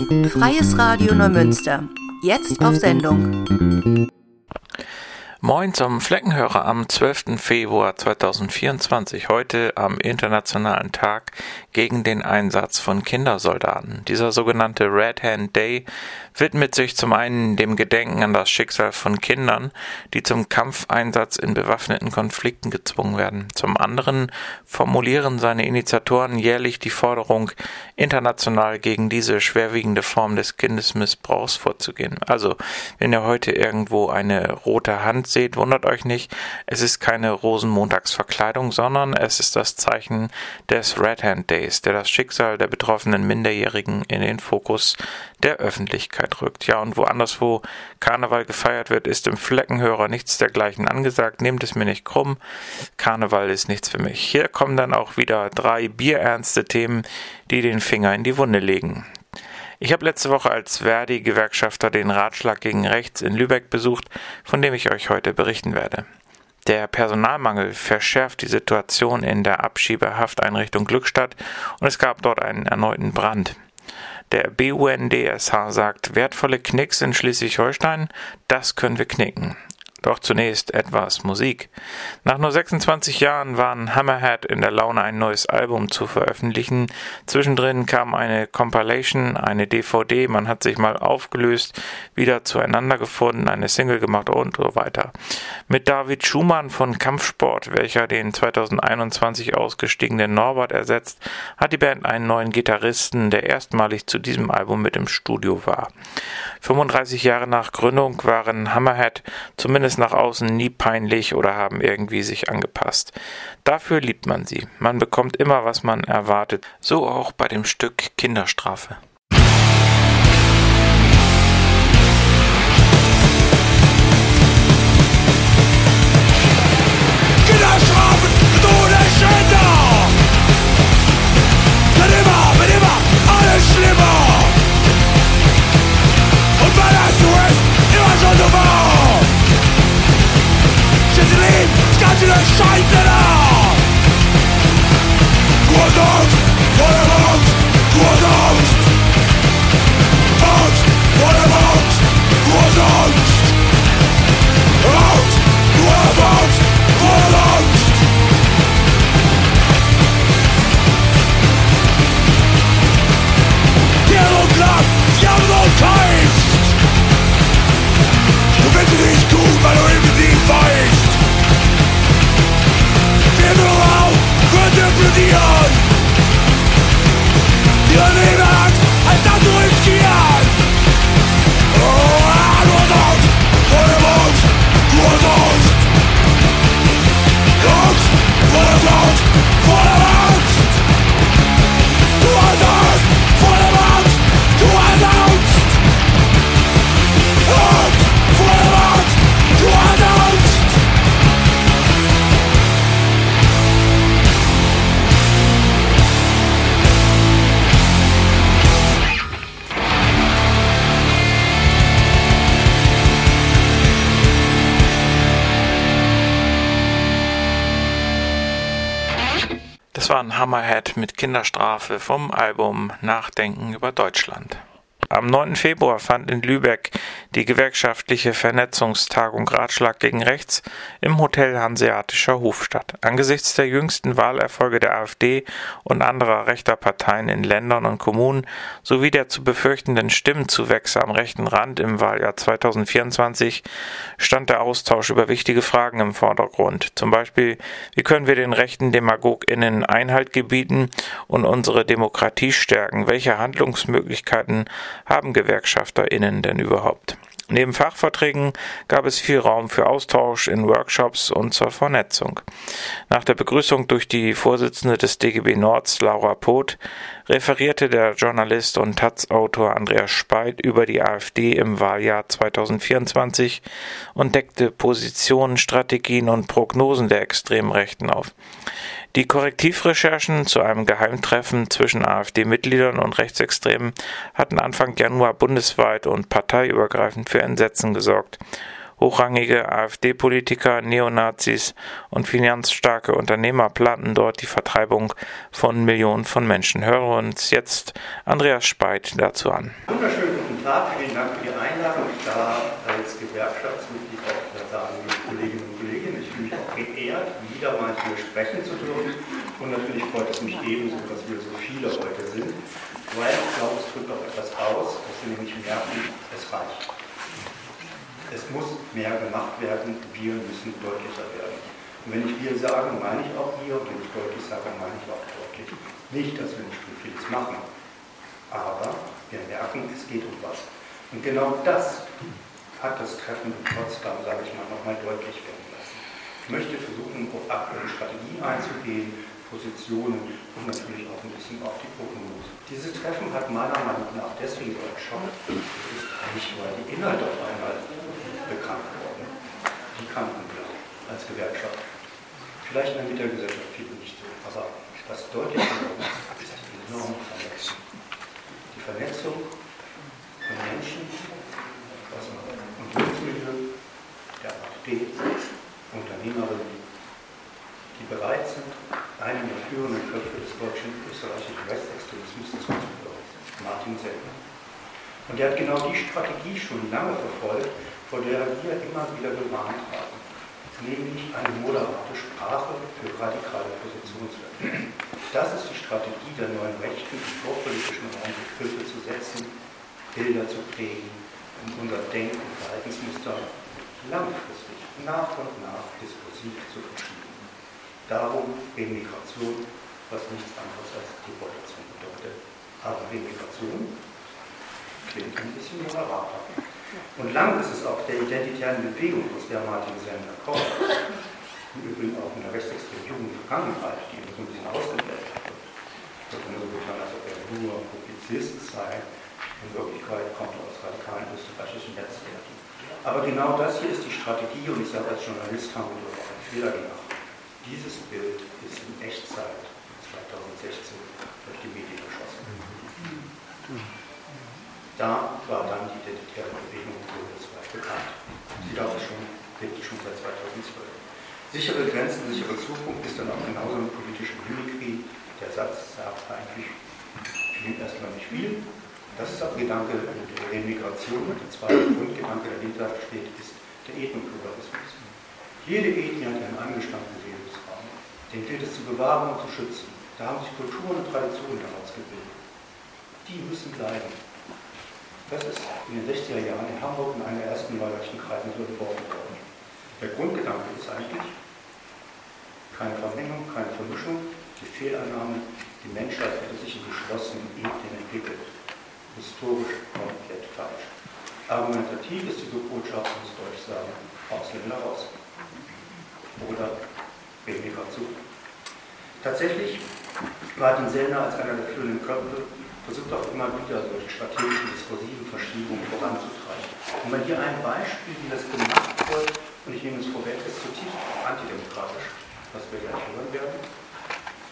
Freies Radio Neumünster. Jetzt auf Sendung. Moin zum Fleckenhörer am 12. Februar 2024, heute am Internationalen Tag gegen den Einsatz von Kindersoldaten. Dieser sogenannte Red Hand Day widmet sich zum einen dem Gedenken an das Schicksal von Kindern, die zum Kampfeinsatz in bewaffneten Konflikten gezwungen werden. Zum anderen formulieren seine Initiatoren jährlich die Forderung, international gegen diese schwerwiegende Form des Kindesmissbrauchs vorzugehen. Also, wenn ihr heute irgendwo eine rote Hand seht, wundert euch nicht, es ist keine Rosenmontagsverkleidung, sondern es ist das Zeichen des Red Hand Days, der das Schicksal der betroffenen Minderjährigen in den Fokus der Öffentlichkeit rückt. Ja, und woanders, wo Karneval gefeiert wird, ist im Fleckenhörer nichts dergleichen angesagt. Nehmt es mir nicht krumm. Karneval ist nichts für mich. Hier kommen dann auch wieder drei bierernste Themen, die den Finger in die Wunde legen. Ich habe letzte Woche als Verdi-Gewerkschafter den Ratschlag gegen Rechts in Lübeck besucht, von dem ich euch heute berichten werde. Der Personalmangel verschärft die Situation in der Abschiebehafteinrichtung Glückstadt und es gab dort einen erneuten Brand. Der BUNDSH sagt, wertvolle Knicks in Schleswig-Holstein, das können wir knicken. Doch zunächst etwas Musik. Nach nur 26 Jahren waren Hammerhead in der Laune, ein neues Album zu veröffentlichen. Zwischendrin kam eine Compilation, eine DVD, man hat sich mal aufgelöst, wieder zueinander gefunden, eine Single gemacht und so weiter. Mit David Schumann von Kampfsport, welcher den 2021 ausgestiegenen Norbert ersetzt, hat die Band einen neuen Gitarristen, der erstmalig zu diesem Album mit im Studio war. 35 Jahre nach Gründung waren Hammerhead zumindest zumindest nach außen nie peinlich oder haben irgendwie sich angepasst. Dafür liebt man sie. Man bekommt immer, was man erwartet. So auch bei dem Stück Kinderstrafe. Kinderstrafen ohne Schänder! Wird immer, wird immer alles schlimmer! źle szajcera! Głodok, wolę Kinderstrafe vom Album Nachdenken über Deutschland. Am 9. Februar fand in Lübeck die gewerkschaftliche Vernetzungstagung Ratschlag gegen Rechts im Hotel Hanseatischer Hof statt. Angesichts der jüngsten Wahlerfolge der AfD und anderer rechter Parteien in Ländern und Kommunen sowie der zu befürchtenden Stimmenzuwächse am rechten Rand im Wahljahr 2024 stand der Austausch über wichtige Fragen im Vordergrund. Zum Beispiel, wie können wir den rechten DemagogInnen Einhalt gebieten und unsere Demokratie stärken? Welche Handlungsmöglichkeiten haben GewerkschafterInnen denn überhaupt? Neben Fachvorträgen gab es viel Raum für Austausch in Workshops und zur Vernetzung. Nach der Begrüßung durch die Vorsitzende des DGB Nords, Laura Poth, referierte der Journalist und Taz-Autor Andreas Speit über die AfD im Wahljahr 2024 und deckte Positionen, Strategien und Prognosen der extremen Rechten auf. Die Korrektivrecherchen zu einem Geheimtreffen zwischen AfD-Mitgliedern und Rechtsextremen hatten Anfang Januar bundesweit und parteiübergreifend für Entsetzen gesorgt. Hochrangige AfD-Politiker, Neonazis und finanzstarke Unternehmer planten dort die Vertreibung von Millionen von Menschen. Hören uns jetzt Andreas Speit dazu an. Wunderschönen guten Tag, vielen Dank für die Einladung. Ich da als Gewerkschaftsmitglied auch sagen, liebe Kolleginnen und Kollegen, ich fühle mich auch geehrt, wieder mal hier sprechen zu dürfen. Und natürlich ebenso, dass wir so viele heute sind, weil ich glaube, es drückt auch etwas aus, dass wir nämlich merken, es reicht. Es muss mehr gemacht werden, wir müssen deutlicher werden. Und wenn ich wir sage, meine ich auch wir, und wenn ich deutlich sage, meine ich auch deutlich. Nicht, dass wir nicht vieles machen, aber wir merken, es geht um was. Und genau das hat das Treffen in Potsdam, sage ich mal, nochmal deutlich werden lassen. Ich möchte versuchen, auf aktuelle Strategien einzugehen, Positionen und natürlich auch ein bisschen auf die Prognose. Dieses Treffen hat meiner Meinung nach deswegen ist nicht, weil die Inhalte auf einmal bekannt wurden. Die kannten wir als Gewerkschaft. Vielleicht in der Gesellschaft viele nicht so, aber was deutlich geworden ist, ist die enorme Vernetzung die Vernetzung von Menschen aus dem Unternehmensmilieu, der AfD, Unternehmerinnen, die bereit sind, einen der führenden Köpfe des deutschen österreichischen Rechtsextremismus zuzuhören, Martin Sellner. Und er hat genau die Strategie schon lange verfolgt, vor der wir immer wieder gewarnt haben, nämlich eine moderate Sprache für radikale Positionswerte. Das ist die Strategie der neuen Rechten, im vorpolitischen Raum Begriffe zu setzen, Bilder zu prägen, um unser Denk- und Verhaltensmuster langfristig, nach und nach diskursiv zu verschieben. Darum Remigration, was nichts anderes als Deportation bedeutet. Aber Remigration klingt ein bisschen moderater. Und lang ist es auch der identitären Bewegung, aus der Martin Sender kommt, im Übrigen auch in der rechtsextremen Jugend Vergangenheit, die immer so ein bisschen ausgeblendet wird. Da immer so getan, als ob er nur Publizist sei. In Wirklichkeit kommt er aus radikalen österreichischen Netzwerken. Aber genau das hier ist die Strategie und ich sage als Journalist haben wir auch einen Fehler gemacht. Dieses Bild ist in Echtzeit 2016 durch die Medien geschossen. Da war dann die identitäre Bewegung bundesweit bekannt. Sie gab es schon, wirklich schon seit 2012. Sichere Grenzen, sichere Zukunft ist dann auch genauso eine politische Mimikrie. Der Satz sagt eigentlich klingt erstmal nicht viel. Das ist auch Gedanke der Remigration. Der zweite Grundgedanke, der dahinter steht, ist der Ethnopluralismus. Jede Ethnie hat einen angestammten Lebensraum. Den gilt es zu bewahren und zu schützen. Da haben sich Kulturen und Traditionen daraus gebildet. Die müssen bleiben. Das ist in den 60er Jahren in Hamburg in einer ersten wahlrechten Kreisen so entworfen worden. Der Grundgedanke ist eigentlich keine Vermengung, keine Vermischung, die Fehlannahme, die Menschheit hätte sich in geschlossenen Ethnien entwickelt. Historisch komplett falsch. Argumentativ ist diese Botschaft, muss Deutsch sagen, Ausländer raus. Oder Remigration. Tatsächlich war den Sellner als einer der führenden Köpfe versucht auch immer wieder solche strategischen, diskursiven Verschiebungen voranzutreiben. Und mal hier ein Beispiel, wie das gemacht wird, und ich nehme es vorweg, ist zutiefst antidemokratisch, was wir gleich hören werden.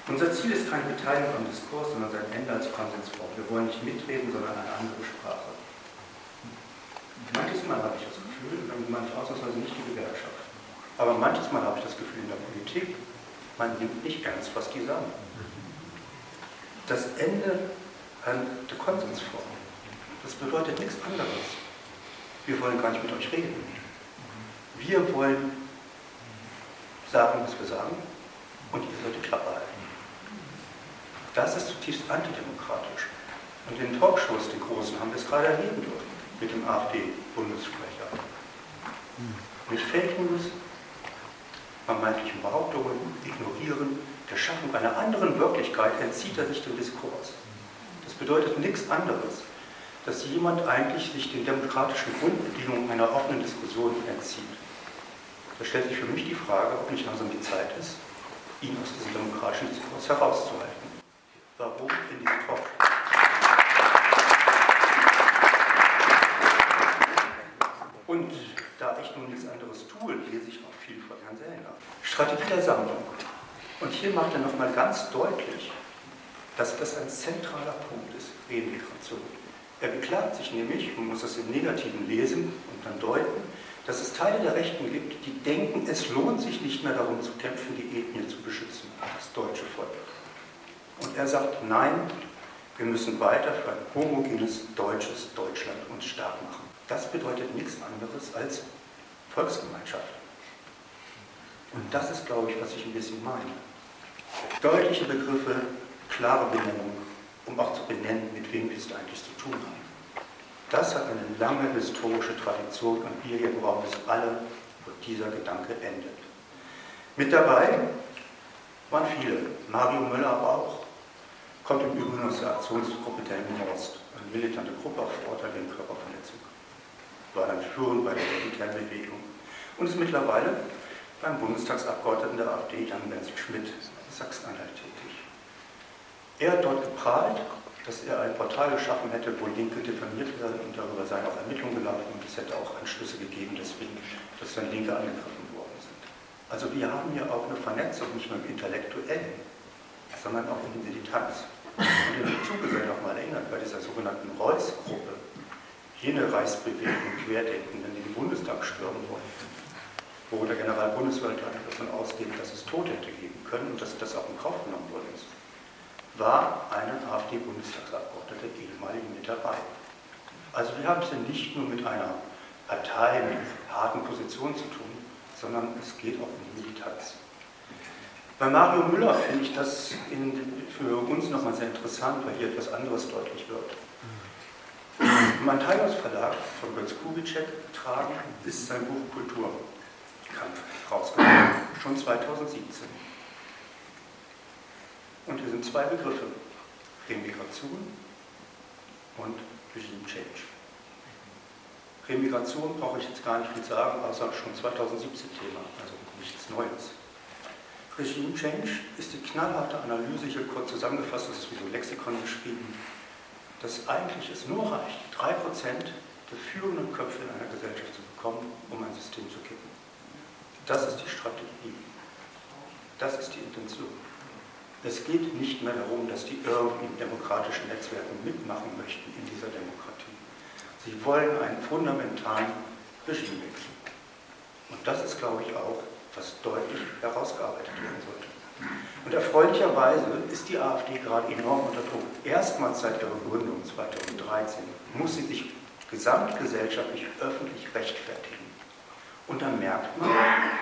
Unser Ziel ist keine Beteiligung am Diskurs, sondern sein Ende als Konsensform. Wir wollen nicht mitreden, sondern eine andere Sprache. Manches Mal habe ich das Gefühl, und manchmal ausnahmsweise nicht die Gewerkschaft, aber manches Mal habe ich das Gefühl in der Politik, man nimmt nicht ernst, was die sagen. Das Ende an der Konsensform, das bedeutet nichts anderes. Wir wollen gar nicht mit euch reden. Wir wollen sagen, was wir sagen, und ihr sollt die Klappe halten. Das ist zutiefst antidemokratisch. Und in den Talkshows, den großen, haben wir es gerade erleben dürfen mit dem AfD-Bundessprecher. Mit Fake News, vermeintlichen Behauptungen, Ignorieren, der Schaffung einer anderen Wirklichkeit entzieht er sich dem Diskurs. Das bedeutet nichts anderes, dass jemand eigentlich sich den demokratischen Grundbedingungen einer offenen Diskussion entzieht. Da stellt sich für mich die Frage, ob nicht langsam die Zeit ist, ihn aus diesem demokratischen Diskurs herauszuhalten. Warum in diesem Talk? Und da ich nun nichts anderes tue, lese ich auch viel von Herrn Sellner. Strategie der Sammlung. Und hier macht er nochmal ganz deutlich, dass das ein zentraler Punkt ist, Remigration. Er beklagt sich nämlich, man muss das im Negativen lesen und dann deuten, dass es Teile der Rechten gibt, die denken, es lohnt sich nicht mehr darum zu kämpfen, die Ethnie zu beschützen, das deutsche Volk. Und er sagt, nein, wir müssen weiter für ein homogenes deutsches Deutschland uns stark machen. Das bedeutet nichts anderes als Volksgemeinschaft. Und das ist, glaube ich, was ich ein bisschen meine. Deutliche Begriffe, klare Benennung, um auch zu benennen, mit wem wir es eigentlich zu tun haben. Das hat eine lange historische Tradition und wir hier im Raum wissen alle, wo dieser Gedanke endet. Mit dabei waren viele, Mario Müller aber auch, kommt im Übrigen aus der Aktionsgruppe der Horst, eine militante Gruppe auf Vorteil gegen Körperverletzung. War dann führend bei der Militärbewegung und ist mittlerweile beim Bundestagsabgeordneten der AfD, Jan-Wenzel Schmidt, Sachsen-Anhalt tätig. Er hat dort geprahlt, dass er ein Portal geschaffen hätte, wo Linke diffamiert werden und darüber seien auch Ermittlungen gelaufen und es hätte auch Anschlüsse gegeben, deswegen, dass dann Linke angegriffen worden sind. Also wir haben hier auch eine Vernetzung, nicht nur im Intellektuellen, sondern auch in der Militanz. Und in dem Zuge sei noch mal erinnert, bei dieser sogenannten Reuss-Gruppe, jene Reichsbewegung Querdenkenden, die den Bundestag stürmen wollten, wo der Generalbundeswehrleiter davon ausgeht, dass es Tote hätte geben können und dass das auch in Kauf genommen worden ist, war eine AfD-Bundestagsabgeordnete ehemalige mit dabei. Also wir haben es ja nicht nur mit einer Partei mit harten Positionen zu tun, sondern es geht auch um die Militanz. Bei Mario Müller finde ich das in, für uns nochmal sehr interessant, weil hier etwas anderes deutlich wird. Mein Teilhausverlag von Götz Kubitschek getragen ist sein Buch Kultur. Kampf rausgekommen, schon 2017. Und hier sind zwei Begriffe, Remigration und Regime Change. Remigration brauche ich jetzt gar nicht viel sagen, außer schon 2017 Thema, also nichts Neues. Regime Change ist die knallharte Analyse, hier kurz zusammengefasst, das ist wie so ein Lexikon geschrieben, dass eigentlich es nur reicht, 3% der führenden Köpfe in einer Gesellschaft zu bekommen, um ein System zu kippen. Das ist die Strategie. Das ist die Intention. Es geht nicht mehr darum, dass die irgendwie demokratischen Netzwerken mitmachen möchten in dieser Demokratie. Sie wollen einen fundamentalen Regimewechsel. Und das ist, glaube ich, auch, was deutlich herausgearbeitet werden sollte. Und erfreulicherweise ist die AfD gerade enorm unter Druck. Erstmals seit ihrer Gründung 2013 muss sie sich gesamtgesellschaftlich öffentlich rechtfertigen. Und dann merkt man,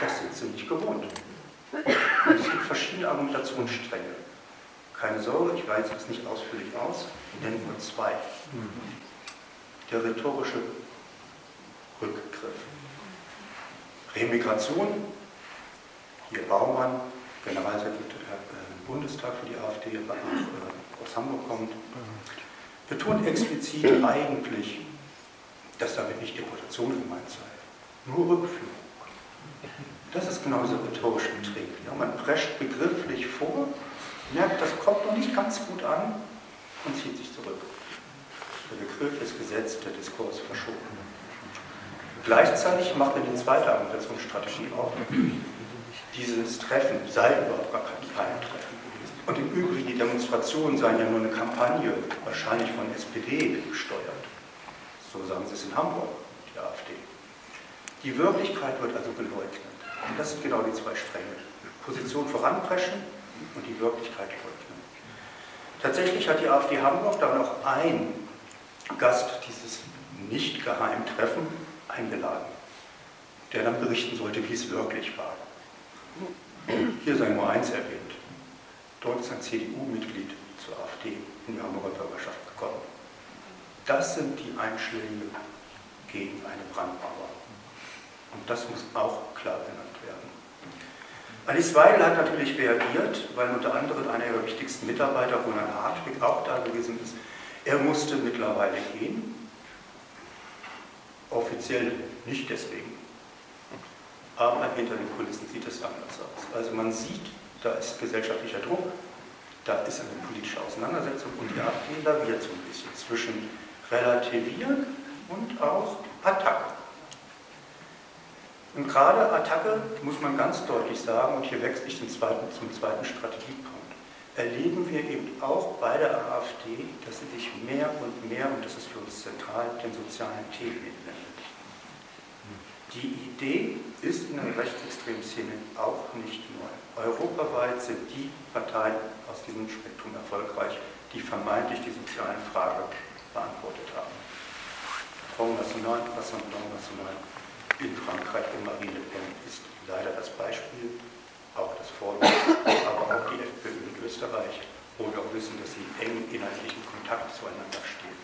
das sind sie nicht gewohnt. Und es gibt verschiedene Argumentationsstränge. Keine Sorge, ich weise es nicht ausführlich aus, ich nenne nur zwei. Der rhetorische Rückgriff. Remigration, hier Baumann, Generalsekretär im Bundestag für die AfD, aber auch aus Hamburg kommt, betont explizit eigentlich, dass damit nicht Deportation gemeint sei nur Rückführung. Das ist genau dieser rhetorische Trick. Ja, man prescht begrifflich vor, merkt, das kommt noch nicht ganz gut an und zieht sich zurück. Der Begriff ist gesetzt, der Diskurs verschoben. Gleichzeitig macht er die zweite Argumentationsstrategie auf. Dieses Treffen sei überhaupt gar kein Treffen. Und im Übrigen, die Demonstrationen seien ja nur eine Kampagne, wahrscheinlich von SPD gesteuert. So sagen sie es in Hamburg, die AfD. Die Wirklichkeit wird also geleugnet. Und das sind genau die zwei Stränge. Position voranpreschen und die Wirklichkeit leugnen. Tatsächlich hat die AfD Hamburg dann auch ein Gast dieses nicht geheimen Treffen eingeladen, der dann berichten sollte, wie es wirklich war. Hier sei nur eins erwähnt. Dort ist ein CDU-Mitglied zur AfD in die Hamburger Bürgerschaft gekommen. Das sind die Einschläge gegen eine Brandmauer. Und das muss auch klar genannt werden. Alice Weidel hat natürlich reagiert, weil unter anderem einer ihrer wichtigsten Mitarbeiter, Roland Hartwig, auch da gewesen ist. Er musste mittlerweile gehen. Offiziell nicht deswegen. Aber hinter den Kulissen sieht es anders aus. Also man sieht, da ist gesellschaftlicher Druck, da ist eine politische Auseinandersetzung und die AfD laviert so ein bisschen zwischen Relativieren und auch Attacken. Und gerade Attacke muss man ganz deutlich sagen, und hier wechsle ich zum zweiten, zum zweiten Strategiepunkt. erleben wir eben auch bei der AfD, dass sie sich mehr und mehr, und das ist für uns zentral, den sozialen Themen widmet. Die Idee ist in der rechtsextremen Szene auch nicht neu. Europaweit sind die Parteien aus diesem Spektrum erfolgreich, die vermeintlich die sozialen Fragen beantwortet haben. Front National, Rassemblement National in Frankreich und Marine Le Pen ist leider das Beispiel, auch das Vorbild, aber auch die FPÖ in Österreich, wo wir auch wissen, dass sie eng inhaltlichen Kontakt zueinander stehen.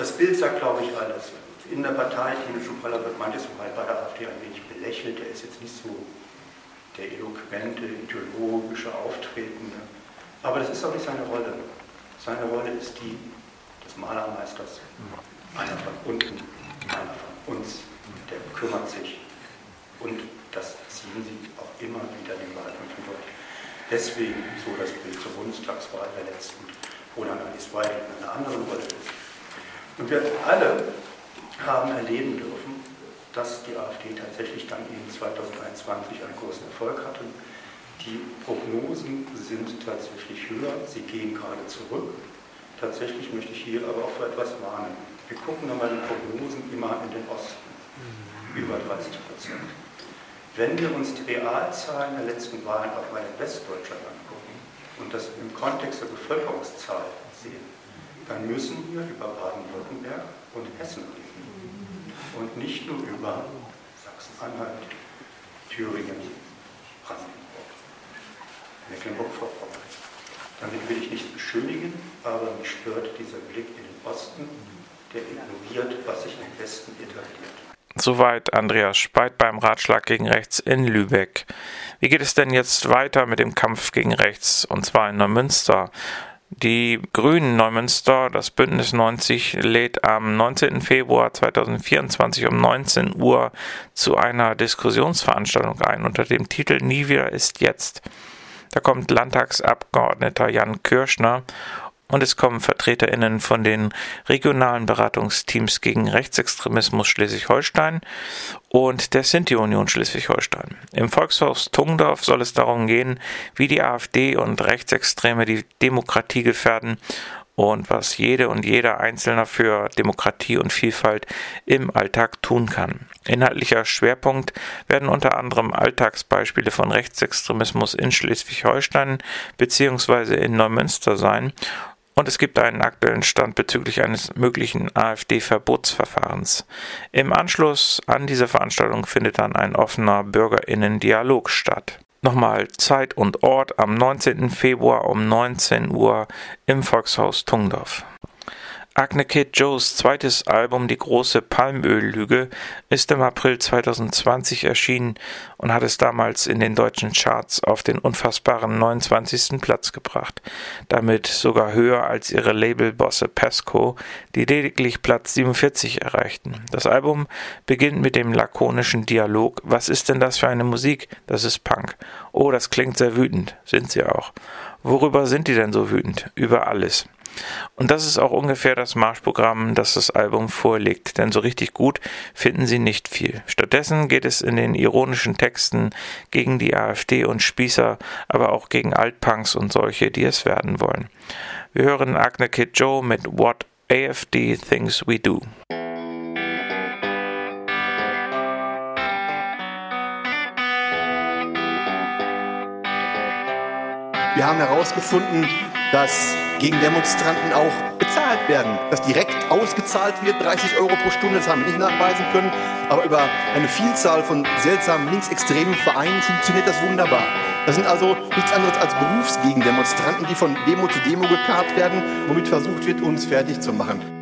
Das Bild sagt, glaube ich, alles. In der Partei, Tino Schupraller wird manches Mal bei der AfD ein wenig belächelt, er ist jetzt nicht so der eloquente, ideologische Auftretende. Aber das ist auch nicht seine Rolle. Seine Rolle ist die des Malermeisters, einer von unten, einer von uns, der kümmert sich. Und das ziehen sie auch immer wieder den Wahlkämpfen durch. Deswegen so das Bild zur Bundestagswahl der letzten, wo dann Alice Weidel in einer anderen Rolle ist. Und wir alle haben erleben dürfen, dass die AfD tatsächlich dann in 2021 einen großen Erfolg hatte. Die Prognosen sind tatsächlich höher, sie gehen gerade zurück. Tatsächlich möchte ich hier aber auch für etwas warnen. Wir gucken nochmal die Prognosen immer in den Osten, über 30 Prozent. Wenn wir uns die Realzahlen der letzten Wahlen auch mal in Westdeutschland angucken und das im Kontext der Bevölkerungszahl sehen, dann müssen wir über Baden-Württemberg und Hessen reden. Und nicht nur über Sachsen-Anhalt, Thüringen, Brandenburg, Mecklenburg-Vorpommern. Damit will ich nichts beschönigen, aber mich stört dieser Blick in den Osten, der ignoriert, was sich im Westen etabliert. Soweit Andreas Speit beim Ratschlag gegen Rechts in Lübeck. Wie geht es denn jetzt weiter mit dem Kampf gegen Rechts, und zwar in Neumünster? Die Grünen Neumünster, das Bündnis 90, lädt am 19. Februar 2024 um 19 Uhr zu einer Diskussionsveranstaltung ein unter dem Titel Nie wieder ist jetzt. Da kommt Landtagsabgeordneter Jan Kirschner und es kommen VertreterInnen von den regionalen Beratungsteams gegen Rechtsextremismus Schleswig-Holstein und der Sinti-Union Schleswig-Holstein. Im Volkshaus Tungdorf soll es darum gehen, wie die AfD und Rechtsextreme die Demokratie gefährden und was jede und jeder Einzelne für Demokratie und Vielfalt im Alltag tun kann. Inhaltlicher Schwerpunkt werden unter anderem Alltagsbeispiele von Rechtsextremismus in Schleswig-Holstein bzw. in Neumünster sein und es gibt einen aktuellen Stand bezüglich eines möglichen AfD-Verbotsverfahrens. Im Anschluss an diese Veranstaltung findet dann ein offener Bürgerinnen-Dialog statt. Nochmal Zeit und Ort am 19. Februar um 19 Uhr im Volkshaus Tungdorf. Agne Kid Joes zweites Album Die große Palmöllüge ist im April 2020 erschienen und hat es damals in den deutschen Charts auf den unfassbaren 29. Platz gebracht, damit sogar höher als ihre Labelbosse Pesco, die lediglich Platz 47 erreichten. Das Album beginnt mit dem lakonischen Dialog Was ist denn das für eine Musik? Das ist Punk. Oh, das klingt sehr wütend. Sind sie auch. Worüber sind die denn so wütend? Über alles. Und das ist auch ungefähr das Marschprogramm, das das Album vorlegt, denn so richtig gut finden sie nicht viel. Stattdessen geht es in den ironischen Texten gegen die AfD und Spießer, aber auch gegen Altpunks und solche, die es werden wollen. Wir hören Agne Kid Joe mit What AFD Thinks We Do. Wir haben herausgefunden, dass gegen Demonstranten auch bezahlt werden, dass direkt ausgezahlt wird, 30 Euro pro Stunde, das haben wir nicht nachweisen können, aber über eine Vielzahl von seltsamen linksextremen Vereinen funktioniert das wunderbar. Das sind also nichts anderes als Berufsgegendemonstranten, die von Demo zu Demo gekarrt werden, womit versucht wird, uns fertig zu machen.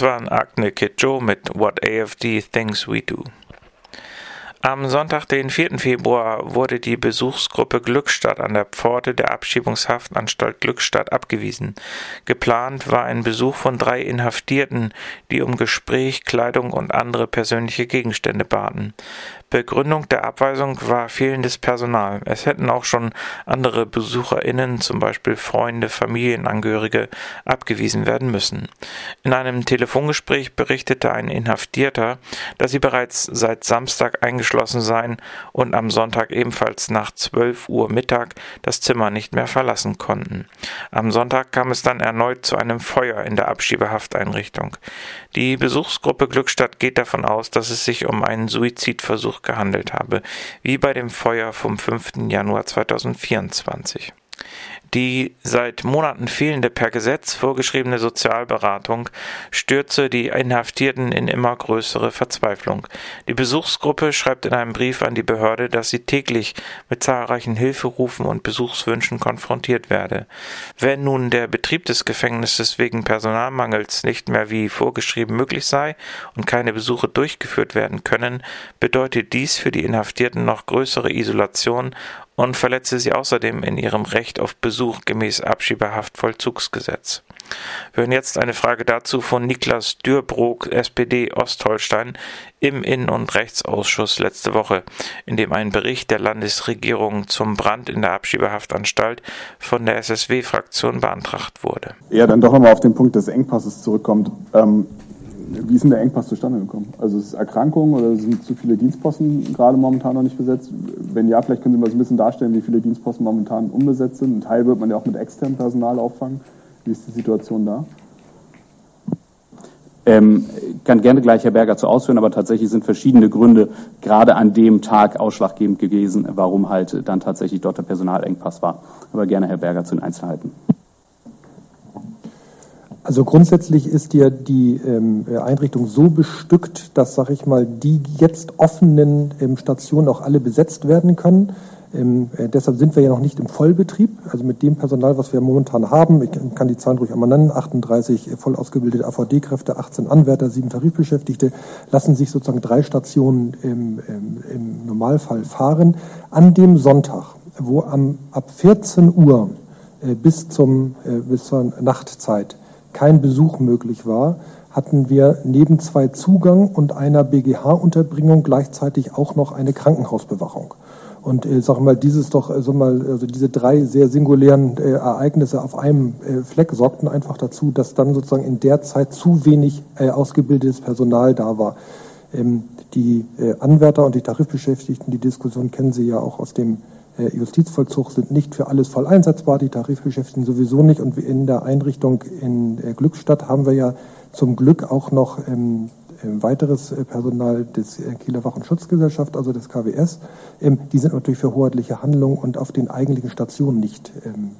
Das waren Agne Kid Joe mit What AFD Thinks We Do. Am Sonntag, den 4. Februar, wurde die Besuchsgruppe Glückstadt an der Pforte der Abschiebungshaftanstalt Glückstadt abgewiesen. Geplant war ein Besuch von drei Inhaftierten, die um Gespräch, Kleidung und andere persönliche Gegenstände baten. Begründung der Abweisung war fehlendes Personal. Es hätten auch schon andere BesucherInnen, zum Beispiel Freunde, Familienangehörige, abgewiesen werden müssen. In einem Telefongespräch berichtete ein Inhaftierter, dass sie bereits seit Samstag eingeschlossen seien und am Sonntag ebenfalls nach 12 Uhr Mittag das Zimmer nicht mehr verlassen konnten. Am Sonntag kam es dann erneut zu einem Feuer in der Abschiebehafteinrichtung. Die Besuchsgruppe Glückstadt geht davon aus, dass es sich um einen Suizidversuch gehandelt habe, wie bei dem Feuer vom 5. Januar 2024. Die seit Monaten fehlende per Gesetz vorgeschriebene Sozialberatung stürze die Inhaftierten in immer größere Verzweiflung. Die Besuchsgruppe schreibt in einem Brief an die Behörde, dass sie täglich mit zahlreichen Hilferufen und Besuchswünschen konfrontiert werde. Wenn nun der Betrieb des Gefängnisses wegen Personalmangels nicht mehr wie vorgeschrieben möglich sei und keine Besuche durchgeführt werden können, bedeutet dies für die Inhaftierten noch größere Isolation und verletze sie außerdem in ihrem Recht auf Besuch gemäß Abschiebehaftvollzugsgesetz. Wir hören jetzt eine Frage dazu von Niklas Dürbrook, SPD Ostholstein, im Innen- und Rechtsausschuss letzte Woche, in dem ein Bericht der Landesregierung zum Brand in der Abschiebehaftanstalt von der SSW-Fraktion beantragt wurde. Ja, dann doch nochmal auf den Punkt des Engpasses zurückkommt. Ähm, wie ist denn der Engpass zustande gekommen? Also ist es Erkrankung oder sind zu viele Dienstposten gerade momentan noch nicht besetzt? Wenn ja, vielleicht können Sie mal so ein bisschen darstellen, wie viele Dienstposten momentan unbesetzt sind. Ein Teil wird man ja auch mit externem Personal auffangen. Wie ist die Situation da? Ähm, kann gerne gleich Herr Berger zu ausführen, aber tatsächlich sind verschiedene Gründe gerade an dem Tag ausschlaggebend gewesen, warum halt dann tatsächlich dort der Personalengpass war. Aber gerne Herr Berger zu den Einzelheiten. Also grundsätzlich ist ja die ähm, Einrichtung so bestückt, dass, sag ich mal, die jetzt offenen ähm, Stationen auch alle besetzt werden können. Ähm, äh, deshalb sind wir ja noch nicht im Vollbetrieb. Also mit dem Personal, was wir momentan haben, ich kann die Zahlen ruhig einmal nennen, 38 voll ausgebildete AVD-Kräfte, 18 Anwärter, 7 Tarifbeschäftigte, lassen sich sozusagen drei Stationen im, im, im Normalfall fahren. An dem Sonntag, wo am, ab 14 Uhr äh, bis, zum, äh, bis zur Nachtzeit kein Besuch möglich war, hatten wir neben zwei Zugang und einer BGH-Unterbringung gleichzeitig auch noch eine Krankenhausbewachung. Und äh, sag mal, dieses doch, also mal, also diese drei sehr singulären äh, Ereignisse auf einem äh, Fleck sorgten einfach dazu, dass dann sozusagen in der Zeit zu wenig äh, ausgebildetes Personal da war. Ähm, die äh, Anwärter und die Tarifbeschäftigten, die Diskussion kennen Sie ja auch aus dem äh, Justizvollzug sind nicht für alles voll einsetzbar, die Tarifbeschäftigten sowieso nicht. Und in der Einrichtung in äh, Glückstadt haben wir ja zum Glück auch noch ähm, ähm weiteres äh, Personal des Kieler Wach- und Schutzgesellschaft, also des KWS. Ähm, die sind natürlich für hoheitliche Handlungen und auf den eigentlichen Stationen nicht ähm,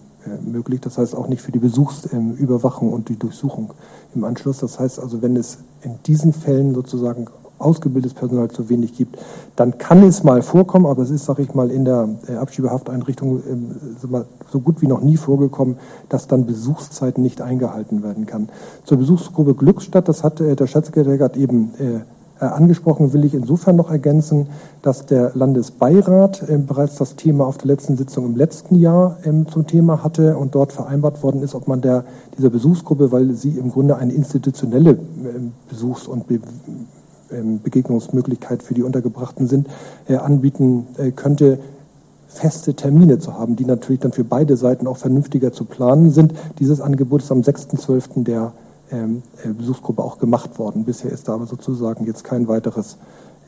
möglich. Das heißt auch nicht für die Besuchsüberwachung und die Durchsuchung im Anschluss. Das heißt also, wenn es in diesen Fällen sozusagen ausgebildetes Personal zu wenig gibt, dann kann es mal vorkommen, aber es ist, sage ich mal, in der äh, Abschiebehafteinrichtung äh, so gut wie noch nie vorgekommen, dass dann Besuchszeiten nicht eingehalten werden kann. Zur Besuchsgruppe Glückstadt, das hat äh, der Staatssekretär gerade eben äh, angesprochen, will ich insofern noch ergänzen, dass der Landesbeirat äh, bereits das Thema auf der letzten Sitzung im letzten Jahr ähm, zum Thema hatte und dort vereinbart worden ist, ob man der, dieser Besuchsgruppe, weil sie im Grunde eine institutionelle Besuchs- und Be ähm, Begegnungsmöglichkeit für die Untergebrachten sind, äh, anbieten äh, könnte, feste Termine zu haben, die natürlich dann für beide Seiten auch vernünftiger zu planen sind. Dieses Angebot ist am 6.12. der ähm, äh, Besuchsgruppe auch gemacht worden. Bisher ist da aber sozusagen jetzt kein weiteres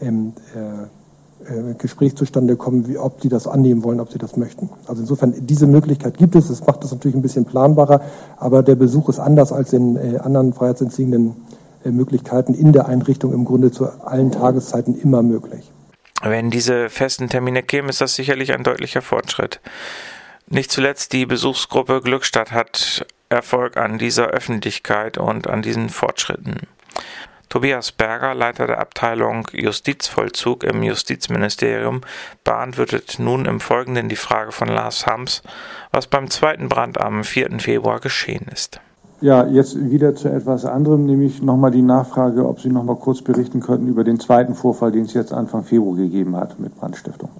ähm, äh, Gespräch zustande gekommen, wie, ob die das annehmen wollen, ob sie das möchten. Also insofern, diese Möglichkeit gibt es. Das macht das natürlich ein bisschen planbarer, aber der Besuch ist anders als in anderen freiheitsentziehenden Möglichkeiten in der Einrichtung im Grunde zu allen Tageszeiten immer möglich. Wenn diese festen Termine kämen, ist das sicherlich ein deutlicher Fortschritt. Nicht zuletzt die Besuchsgruppe Glückstadt hat Erfolg an dieser Öffentlichkeit und an diesen Fortschritten. Tobias Berger, Leiter der Abteilung Justizvollzug im Justizministerium, beantwortet nun im Folgenden die Frage von Lars Hams, was beim zweiten Brand am 4. Februar geschehen ist. Ja, jetzt wieder zu etwas anderem, nämlich nochmal die Nachfrage, ob Sie nochmal kurz berichten könnten über den zweiten Vorfall, den es jetzt Anfang Februar gegeben hat mit Brandstiftung.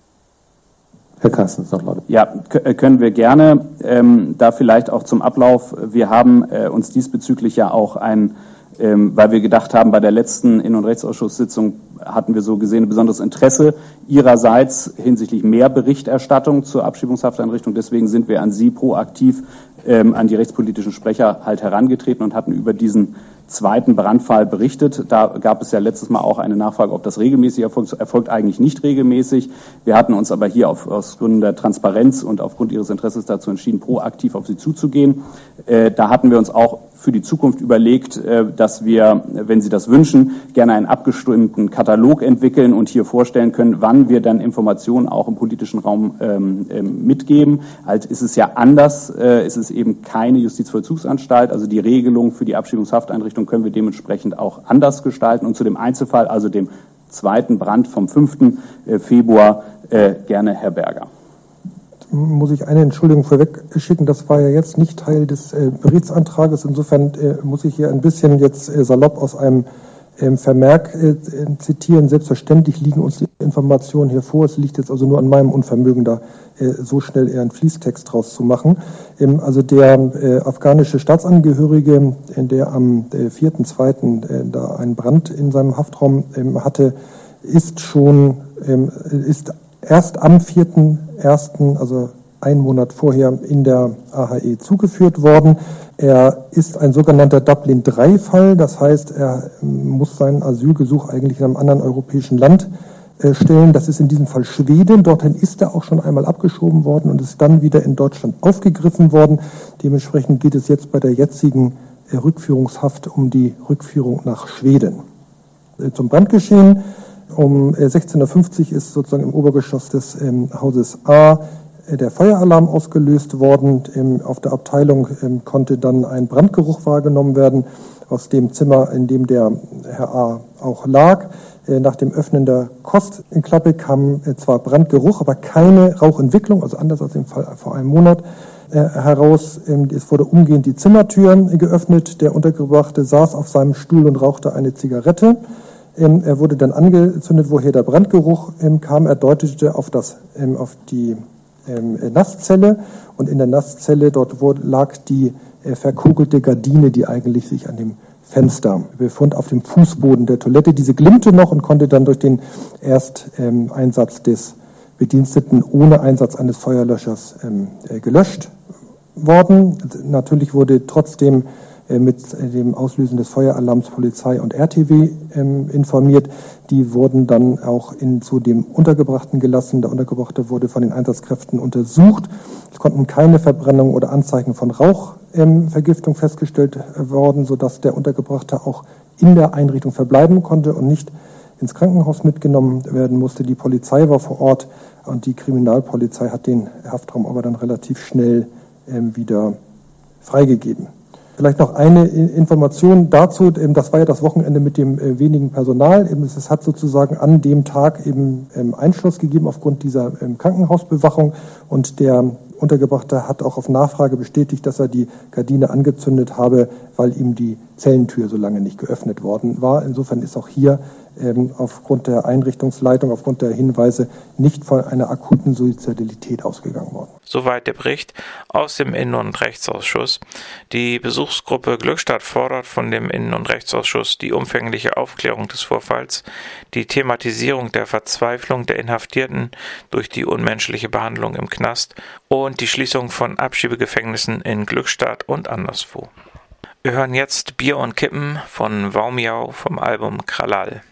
Herr Carstens noch laut. Ja, äh, können wir gerne. Ähm, da vielleicht auch zum Ablauf. Wir haben äh, uns diesbezüglich ja auch ein, ähm, weil wir gedacht haben, bei der letzten Innen- und Rechtsausschusssitzung hatten wir so gesehen ein besonderes Interesse Ihrerseits hinsichtlich mehr Berichterstattung zur Abschiebungshafteinrichtung. Deswegen sind wir an Sie proaktiv ähm, an die rechtspolitischen Sprecher halt herangetreten und hatten über diesen zweiten Brandfall berichtet. Da gab es ja letztes Mal auch eine Nachfrage, ob das regelmäßig erfolgt. Erfolgt eigentlich nicht regelmäßig. Wir hatten uns aber hier auf, aus Gründen der Transparenz und aufgrund Ihres Interesses dazu entschieden, proaktiv auf Sie zuzugehen. Äh, da hatten wir uns auch für die Zukunft überlegt, äh, dass wir, wenn Sie das wünschen, gerne einen abgestimmten Katalog entwickeln und hier vorstellen können, wann wir dann Informationen auch im politischen Raum ähm, ähm, mitgeben. Halt ist es ja anders. Äh, es ist eben keine Justizvollzugsanstalt. Also die Regelung für die Abschiebungshafteinrichtung können wir dementsprechend auch anders gestalten. Und zu dem Einzelfall, also dem zweiten Brand vom 5. Äh, Februar, gerne Herr Berger muss ich eine Entschuldigung vorweg schicken. Das war ja jetzt nicht Teil des äh, Berichtsantrages. Insofern äh, muss ich hier ein bisschen jetzt äh, salopp aus einem ähm, Vermerk äh, zitieren. Selbstverständlich liegen uns die Informationen hier vor. Es liegt jetzt also nur an meinem Unvermögen, da äh, so schnell eher einen Fließtext draus zu machen. Ähm, also der äh, afghanische Staatsangehörige, der am 4.2. da einen Brand in seinem Haftraum ähm, hatte, ist schon, ist erst am 4.1., also einen Monat vorher, in der AHE zugeführt worden. Er ist ein sogenannter Dublin-3-Fall, das heißt, er muss seinen Asylgesuch eigentlich in einem anderen europäischen Land äh, stellen. Das ist in diesem Fall Schweden. Dorthin ist er auch schon einmal abgeschoben worden und ist dann wieder in Deutschland aufgegriffen worden. Dementsprechend geht es jetzt bei der jetzigen äh, Rückführungshaft um die Rückführung nach Schweden. Äh, zum Brandgeschehen. Um 16.50 Uhr ist sozusagen im Obergeschoss des ähm, Hauses A äh, der Feueralarm ausgelöst worden. Ähm, auf der Abteilung ähm, konnte dann ein Brandgeruch wahrgenommen werden aus dem Zimmer, in dem der Herr A. auch lag. Äh, nach dem Öffnen der Kostklappe kam äh, zwar Brandgeruch, aber keine Rauchentwicklung, also anders als im Fall vor einem Monat heraus. Es wurde umgehend die Zimmertüren geöffnet. Der Untergebrachte saß auf seinem Stuhl und rauchte eine Zigarette. Ähm, er wurde dann angezündet, woher der Brandgeruch ähm, kam. Er deutete auf, das, ähm, auf die Nasszelle und in der Nasszelle dort lag die äh, verkugelte Gardine, die eigentlich sich an dem Fenster befand, auf dem Fußboden der Toilette. Diese glimmte noch und konnte dann durch den Ersteinsatz des Bediensteten ohne Einsatz eines Feuerlöschers äh, gelöscht worden. Natürlich wurde trotzdem äh, mit äh, dem Auslösen des Feueralarms Polizei und RTW ähm, informiert. Die wurden dann auch in, zu dem Untergebrachten gelassen. Der Untergebrachte wurde von den Einsatzkräften untersucht. Es konnten keine Verbrennung oder Anzeichen von Rauchvergiftung ähm, festgestellt worden, sodass der Untergebrachte auch in der Einrichtung verbleiben konnte und nicht ins Krankenhaus mitgenommen werden musste. Die Polizei war vor Ort und die Kriminalpolizei hat den Haftraum aber dann relativ schnell ähm, wieder freigegeben. Vielleicht noch eine Information dazu. Das war ja das Wochenende mit dem äh, wenigen Personal. Es hat sozusagen an dem Tag eben ähm, Einschluss gegeben aufgrund dieser ähm, Krankenhausbewachung. Und der Untergebrachte hat auch auf Nachfrage bestätigt, dass er die Gardine angezündet habe, weil ihm die Zellentür so lange nicht geöffnet worden war. Insofern ist auch hier aufgrund der Einrichtungsleitung, aufgrund der Hinweise nicht von einer akuten Suizidalität ausgegangen worden. Soweit der Bericht aus dem Innen- und Rechtsausschuss. Die Besuchsgruppe Glückstadt fordert von dem Innen- und Rechtsausschuss die umfängliche Aufklärung des Vorfalls, die Thematisierung der Verzweiflung der Inhaftierten durch die unmenschliche Behandlung im Knast und die Schließung von Abschiebegefängnissen in Glückstadt und anderswo. Wir hören jetzt Bier und Kippen von Waumiau vom Album Kralal.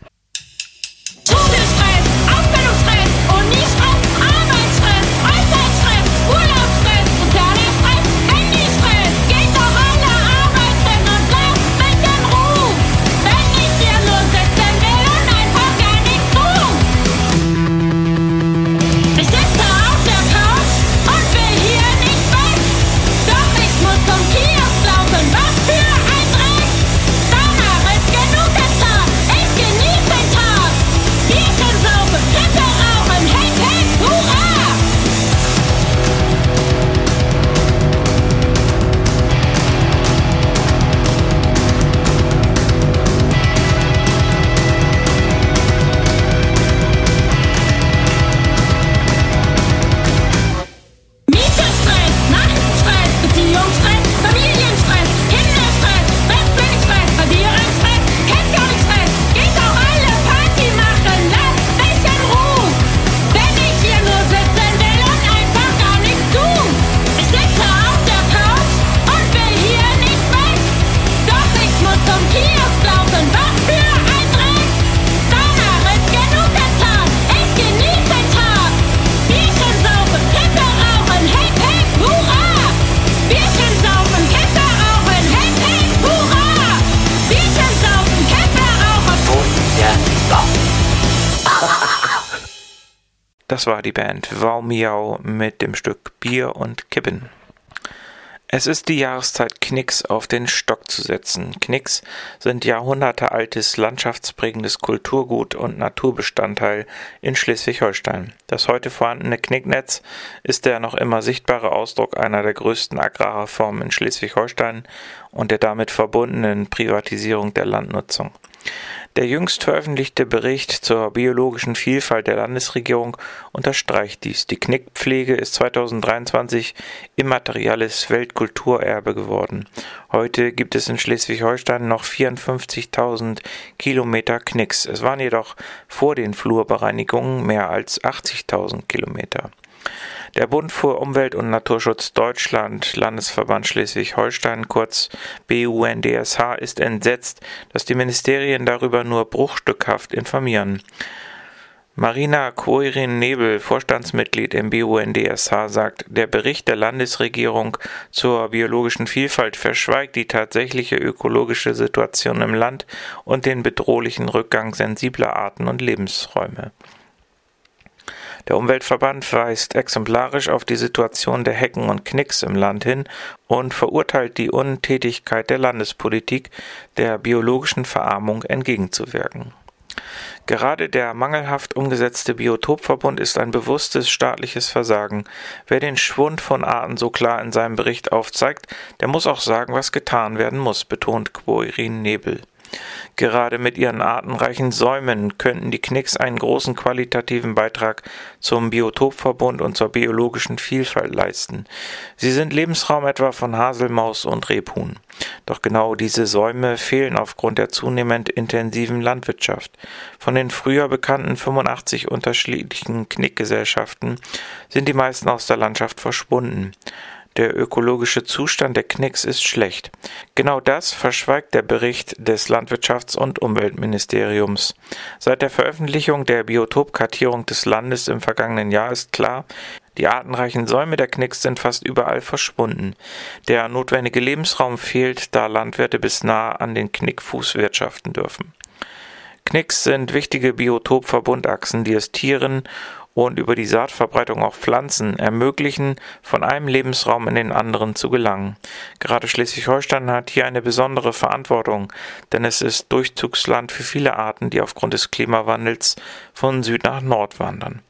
Das war die Band Wow Miau mit dem Stück Bier und Kippen. Es ist die Jahreszeit, Knicks auf den Stock zu setzen. Knicks sind jahrhundertealtes landschaftsprägendes Kulturgut und Naturbestandteil in Schleswig-Holstein. Das heute vorhandene Knicknetz ist der noch immer sichtbare Ausdruck einer der größten Agrarreformen in Schleswig-Holstein und der damit verbundenen Privatisierung der Landnutzung. Der jüngst veröffentlichte Bericht zur biologischen Vielfalt der Landesregierung unterstreicht dies. Die Knickpflege ist 2023 immaterielles Weltkulturerbe geworden. Heute gibt es in Schleswig-Holstein noch 54.000 Kilometer Knicks. Es waren jedoch vor den Flurbereinigungen mehr als 80.000 Kilometer. Der Bund für Umwelt und Naturschutz Deutschland, Landesverband Schleswig-Holstein, kurz BUNDSH, ist entsetzt, dass die Ministerien darüber nur bruchstückhaft informieren. Marina Koirin-Nebel, Vorstandsmitglied im BUNDSH, sagt, der Bericht der Landesregierung zur biologischen Vielfalt verschweigt die tatsächliche ökologische Situation im Land und den bedrohlichen Rückgang sensibler Arten und Lebensräume. Der Umweltverband weist exemplarisch auf die Situation der Hecken und Knicks im Land hin und verurteilt die Untätigkeit der Landespolitik, der biologischen Verarmung entgegenzuwirken. Gerade der mangelhaft umgesetzte Biotopverbund ist ein bewusstes staatliches Versagen. Wer den Schwund von Arten so klar in seinem Bericht aufzeigt, der muss auch sagen, was getan werden muss, betont Quoirin Nebel. Gerade mit ihren artenreichen Säumen könnten die Knicks einen großen qualitativen Beitrag zum Biotopverbund und zur biologischen Vielfalt leisten. Sie sind Lebensraum etwa von Haselmaus und Rebhuhn. Doch genau diese Säume fehlen aufgrund der zunehmend intensiven Landwirtschaft. Von den früher bekannten 85 unterschiedlichen Knickgesellschaften sind die meisten aus der Landschaft verschwunden. Der ökologische Zustand der Knicks ist schlecht. Genau das verschweigt der Bericht des Landwirtschafts- und Umweltministeriums. Seit der Veröffentlichung der Biotopkartierung des Landes im vergangenen Jahr ist klar, die artenreichen Säume der Knicks sind fast überall verschwunden. Der notwendige Lebensraum fehlt, da Landwirte bis nah an den Knickfuß wirtschaften dürfen. Knicks sind wichtige Biotopverbundachsen, die es Tieren und über die Saatverbreitung auch Pflanzen ermöglichen, von einem Lebensraum in den anderen zu gelangen. Gerade Schleswig-Holstein hat hier eine besondere Verantwortung, denn es ist Durchzugsland für viele Arten, die aufgrund des Klimawandels von Süd nach Nord wandern.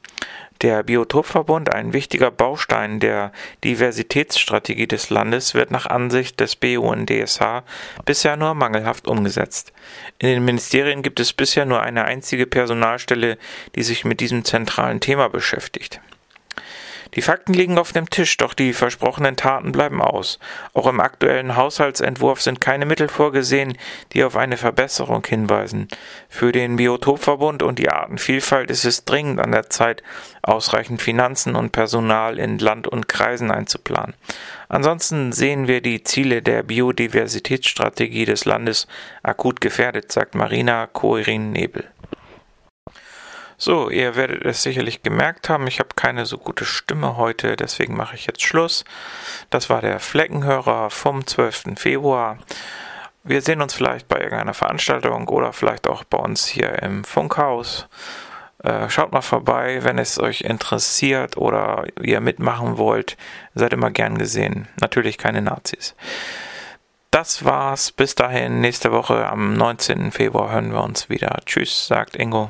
Der Biotopverbund, ein wichtiger Baustein der Diversitätsstrategie des Landes, wird nach Ansicht des BUNDSH bisher nur mangelhaft umgesetzt. In den Ministerien gibt es bisher nur eine einzige Personalstelle, die sich mit diesem zentralen Thema beschäftigt. Die Fakten liegen auf dem Tisch, doch die versprochenen Taten bleiben aus. Auch im aktuellen Haushaltsentwurf sind keine Mittel vorgesehen, die auf eine Verbesserung hinweisen. Für den Biotopverbund und die Artenvielfalt ist es dringend an der Zeit, ausreichend Finanzen und Personal in Land und Kreisen einzuplanen. Ansonsten sehen wir die Ziele der Biodiversitätsstrategie des Landes akut gefährdet, sagt Marina Koirin-Nebel. So, ihr werdet es sicherlich gemerkt haben, ich habe keine so gute Stimme heute, deswegen mache ich jetzt Schluss. Das war der Fleckenhörer vom 12. Februar. Wir sehen uns vielleicht bei irgendeiner Veranstaltung oder vielleicht auch bei uns hier im Funkhaus. Äh, schaut mal vorbei, wenn es euch interessiert oder ihr mitmachen wollt. Seid immer gern gesehen. Natürlich keine Nazis. Das war's. Bis dahin, nächste Woche am 19. Februar hören wir uns wieder. Tschüss, sagt Ingo.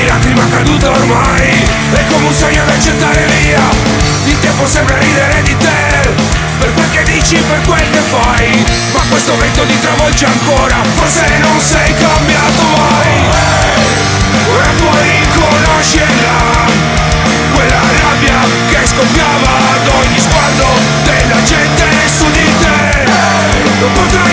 ogni lacrima caduta ormai. È come un sogno da gettare via. Il tempo sembra ridere di te. Per quel che dici, per quel che fai. Ma questo vento ti travolge ancora. Forse non sei cambiato mai. Ora puoi riconoscerla. Quella rabbia che scoppiava ad ogni sguardo Della gente su di te. Non potrai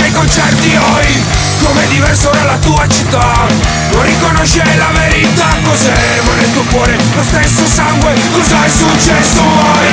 palchi ai concerti oi Come diverso ora la tua città. Non riconosce la verità? Cos'è? Ma nel tuo cuore lo stesso sangue Cosa è successo